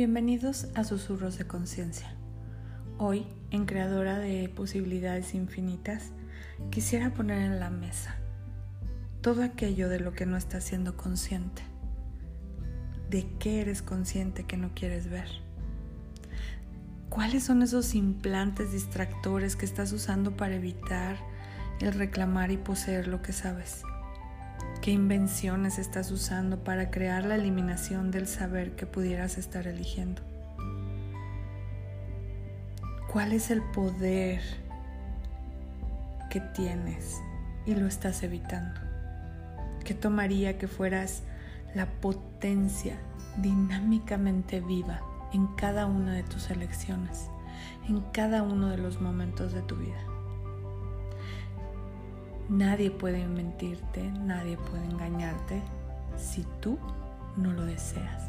Bienvenidos a Susurros de Conciencia. Hoy, en Creadora de Posibilidades Infinitas, quisiera poner en la mesa todo aquello de lo que no estás siendo consciente. ¿De qué eres consciente que no quieres ver? ¿Cuáles son esos implantes distractores que estás usando para evitar el reclamar y poseer lo que sabes? ¿Qué invenciones estás usando para crear la eliminación del saber que pudieras estar eligiendo? ¿Cuál es el poder que tienes y lo estás evitando? ¿Qué tomaría que fueras la potencia dinámicamente viva en cada una de tus elecciones, en cada uno de los momentos de tu vida? Nadie puede mentirte, nadie puede engañarte si tú no lo deseas.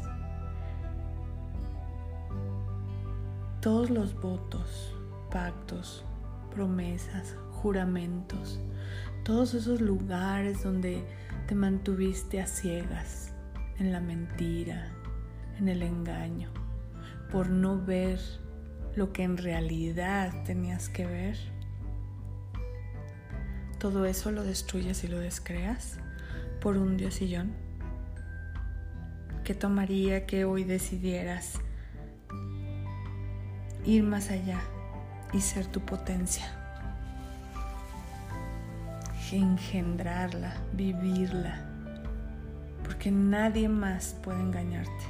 Todos los votos, pactos, promesas, juramentos, todos esos lugares donde te mantuviste a ciegas, en la mentira, en el engaño, por no ver lo que en realidad tenías que ver todo eso lo destruyes y lo descreas por un diosillón? ¿Qué tomaría que hoy decidieras ir más allá y ser tu potencia? Engendrarla, vivirla, porque nadie más puede engañarte.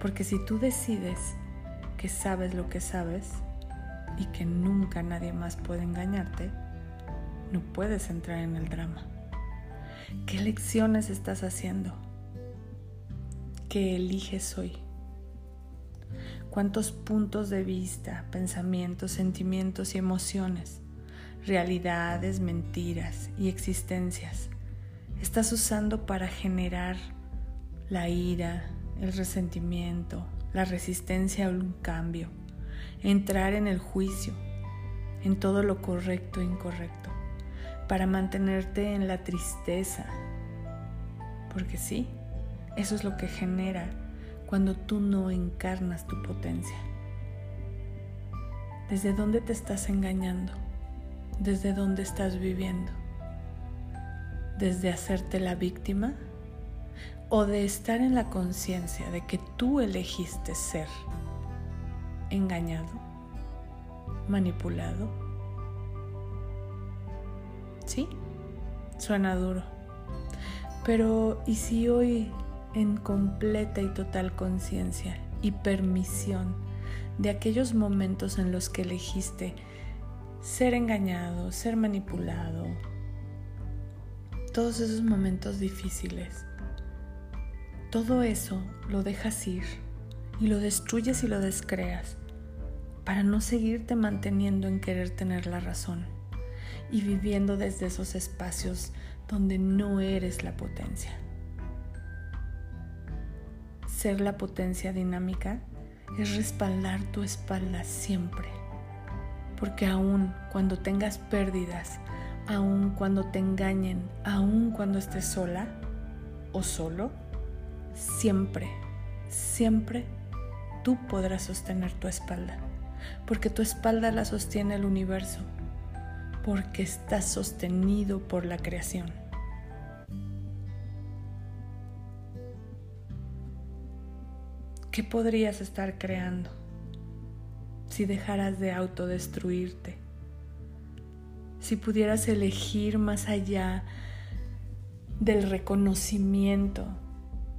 Porque si tú decides que sabes lo que sabes y que nunca nadie más puede engañarte, no puedes entrar en el drama. ¿Qué lecciones estás haciendo? ¿Qué eliges hoy? ¿Cuántos puntos de vista, pensamientos, sentimientos y emociones, realidades, mentiras y existencias estás usando para generar la ira, el resentimiento, la resistencia a un cambio, entrar en el juicio, en todo lo correcto e incorrecto? Para mantenerte en la tristeza. Porque sí, eso es lo que genera cuando tú no encarnas tu potencia. ¿Desde dónde te estás engañando? ¿Desde dónde estás viviendo? ¿Desde hacerte la víctima? ¿O de estar en la conciencia de que tú elegiste ser engañado, manipulado? Sí, suena duro. Pero ¿y si hoy en completa y total conciencia y permisión de aquellos momentos en los que elegiste ser engañado, ser manipulado, todos esos momentos difíciles, todo eso lo dejas ir y lo destruyes y lo descreas para no seguirte manteniendo en querer tener la razón y viviendo desde esos espacios donde no eres la potencia. Ser la potencia dinámica es respaldar tu espalda siempre, porque aun cuando tengas pérdidas, aun cuando te engañen, aun cuando estés sola o solo, siempre, siempre tú podrás sostener tu espalda, porque tu espalda la sostiene el universo porque estás sostenido por la creación. ¿Qué podrías estar creando si dejaras de autodestruirte? Si pudieras elegir más allá del reconocimiento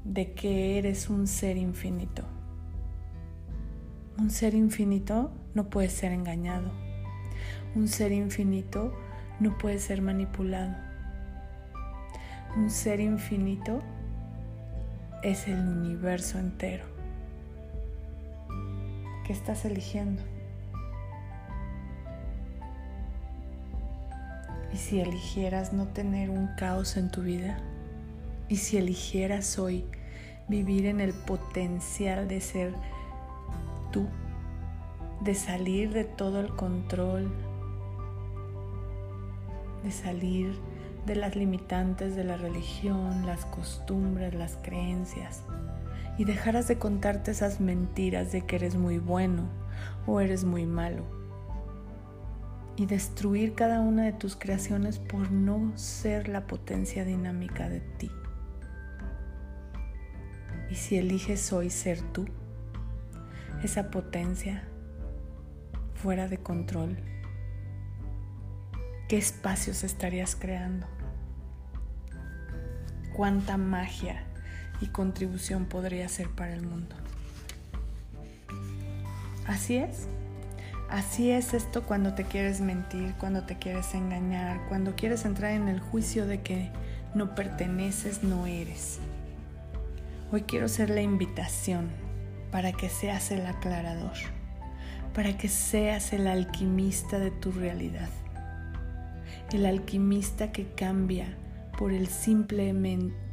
de que eres un ser infinito. Un ser infinito no puede ser engañado un ser infinito no puede ser manipulado. Un ser infinito es el universo entero. ¿Qué estás eligiendo? ¿Y si eligieras no tener un caos en tu vida? ¿Y si eligieras hoy vivir en el potencial de ser tú? De salir de todo el control, de salir de las limitantes de la religión, las costumbres, las creencias y dejaras de contarte esas mentiras de que eres muy bueno o eres muy malo y destruir cada una de tus creaciones por no ser la potencia dinámica de ti. Y si eliges hoy ser tú, esa potencia fuera de control, ¿qué espacios estarías creando? ¿Cuánta magia y contribución podría ser para el mundo? Así es. Así es esto cuando te quieres mentir, cuando te quieres engañar, cuando quieres entrar en el juicio de que no perteneces, no eres. Hoy quiero ser la invitación para que seas el aclarador, para que seas el alquimista de tu realidad, el alquimista que cambia por el simple,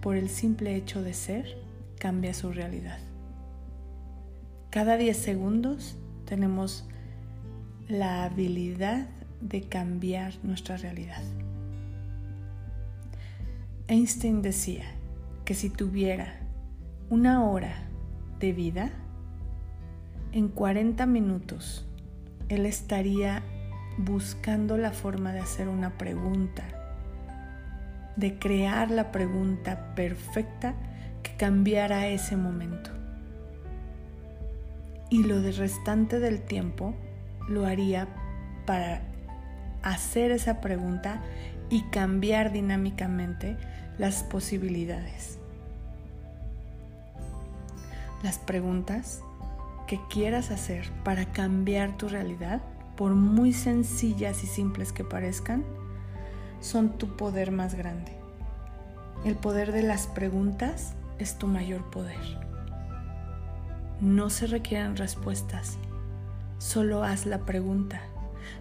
por el simple hecho de ser, cambia su realidad. Cada 10 segundos tenemos la habilidad de cambiar nuestra realidad. Einstein decía que si tuviera una hora de vida, en 40 minutos él estaría buscando la forma de hacer una pregunta, de crear la pregunta perfecta que cambiara ese momento. Y lo de restante del tiempo lo haría para hacer esa pregunta y cambiar dinámicamente las posibilidades. Las preguntas que quieras hacer para cambiar tu realidad, por muy sencillas y simples que parezcan, son tu poder más grande. El poder de las preguntas es tu mayor poder. No se requieren respuestas, Solo haz la pregunta.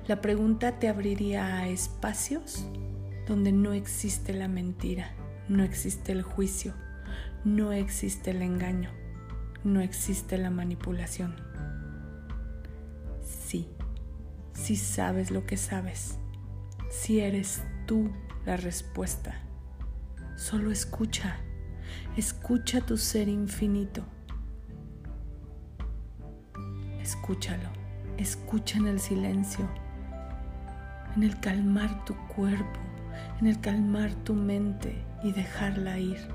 La pregunta te abriría a espacios donde no existe la mentira, no existe el juicio, no existe el engaño, no existe la manipulación. Sí, sí sabes lo que sabes, si eres tú la respuesta. Solo escucha, escucha tu ser infinito. Escúchalo. Escucha en el silencio, en el calmar tu cuerpo, en el calmar tu mente y dejarla ir.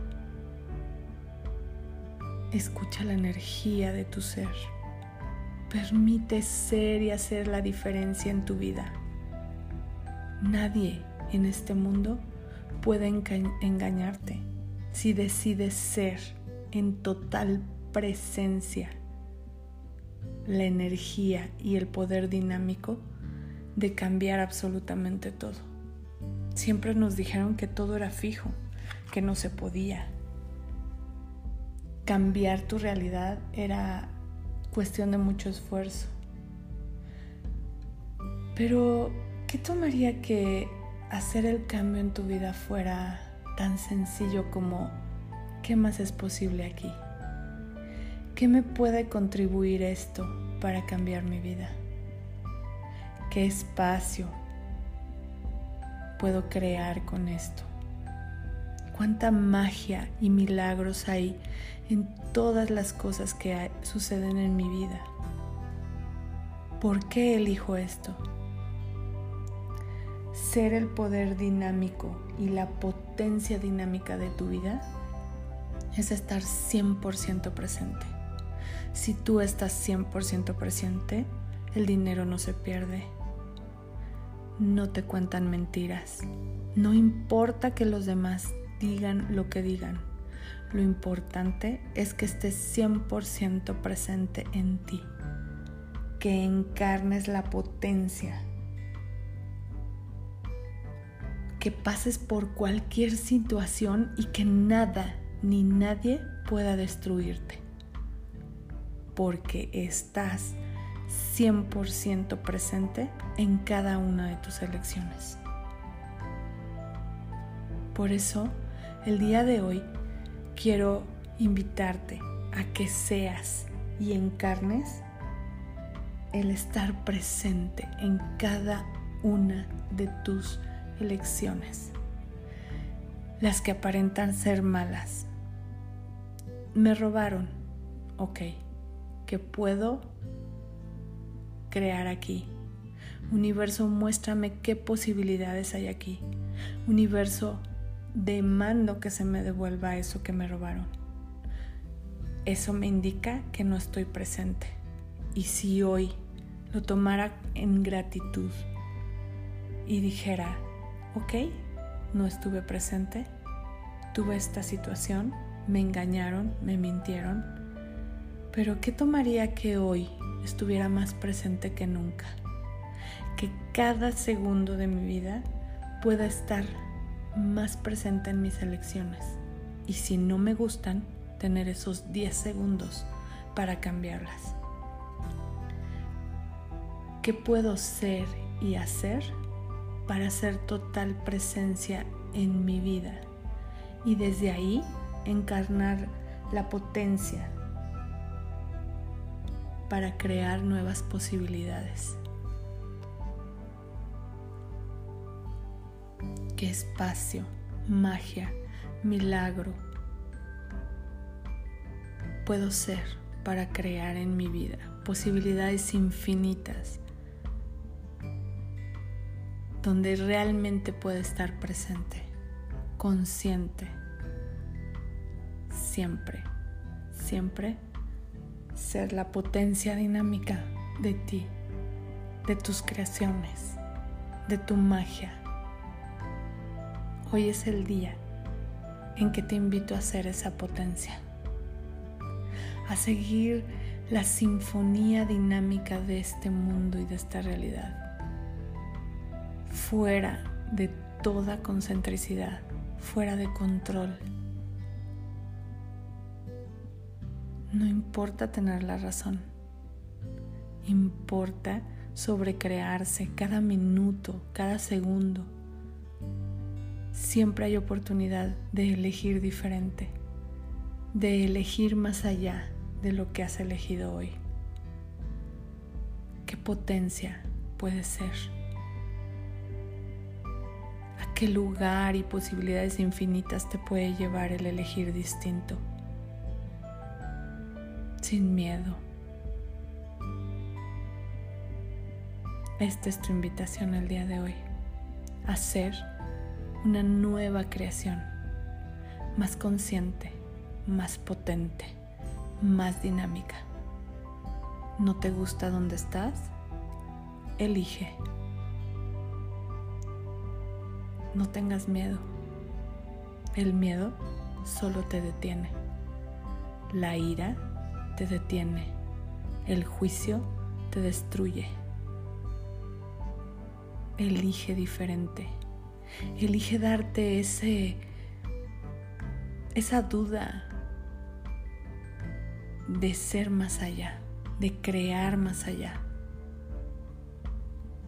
Escucha la energía de tu ser. Permite ser y hacer la diferencia en tu vida. Nadie en este mundo puede engañarte si decides ser en total presencia la energía y el poder dinámico de cambiar absolutamente todo. Siempre nos dijeron que todo era fijo, que no se podía. Cambiar tu realidad era cuestión de mucho esfuerzo. Pero, ¿qué tomaría que hacer el cambio en tu vida fuera tan sencillo como ¿qué más es posible aquí? ¿Qué me puede contribuir esto para cambiar mi vida? ¿Qué espacio puedo crear con esto? ¿Cuánta magia y milagros hay en todas las cosas que suceden en mi vida? ¿Por qué elijo esto? Ser el poder dinámico y la potencia dinámica de tu vida es estar 100% presente. Si tú estás 100% presente, el dinero no se pierde. No te cuentan mentiras. No importa que los demás digan lo que digan. Lo importante es que estés 100% presente en ti. Que encarnes la potencia. Que pases por cualquier situación y que nada ni nadie pueda destruirte porque estás 100% presente en cada una de tus elecciones. Por eso, el día de hoy quiero invitarte a que seas y encarnes el estar presente en cada una de tus elecciones. Las que aparentan ser malas. Me robaron, ok, ¿qué puedo crear aquí? Universo, muéstrame qué posibilidades hay aquí. Universo, demando que se me devuelva eso que me robaron. Eso me indica que no estoy presente. Y si hoy lo tomara en gratitud y dijera, ok, no estuve presente, tuve esta situación, me engañaron, me mintieron, pero ¿qué tomaría que hoy estuviera más presente que nunca? Que cada segundo de mi vida pueda estar más presente en mis elecciones. Y si no me gustan, tener esos 10 segundos para cambiarlas. ¿Qué puedo ser y hacer para hacer total presencia en mi vida? Y desde ahí encarnar la potencia para crear nuevas posibilidades. ¿Qué espacio, magia, milagro puedo ser para crear en mi vida? Posibilidades infinitas donde realmente puedo estar presente, consciente siempre, siempre ser la potencia dinámica de ti, de tus creaciones, de tu magia. Hoy es el día en que te invito a ser esa potencia, a seguir la sinfonía dinámica de este mundo y de esta realidad, fuera de toda concentricidad, fuera de control No importa tener la razón. Importa sobrecrearse cada minuto, cada segundo. Siempre hay oportunidad de elegir diferente, de elegir más allá de lo que has elegido hoy. ¿Qué potencia puede ser? ¿A qué lugar y posibilidades infinitas te puede llevar el elegir distinto? sin miedo. Esta es tu invitación el día de hoy, a ser una nueva creación, más consciente, más potente, más dinámica. ¿No te gusta donde estás? Elige. No tengas miedo. El miedo solo te detiene. La ira te detiene, el juicio te destruye. Elige diferente. Elige darte ese esa duda de ser más allá, de crear más allá.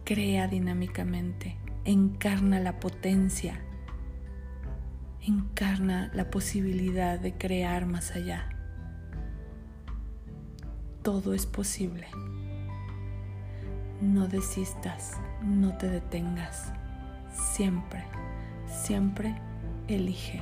Crea dinámicamente, encarna la potencia, encarna la posibilidad de crear más allá todo es posible. No desistas, no te detengas. Siempre, siempre elige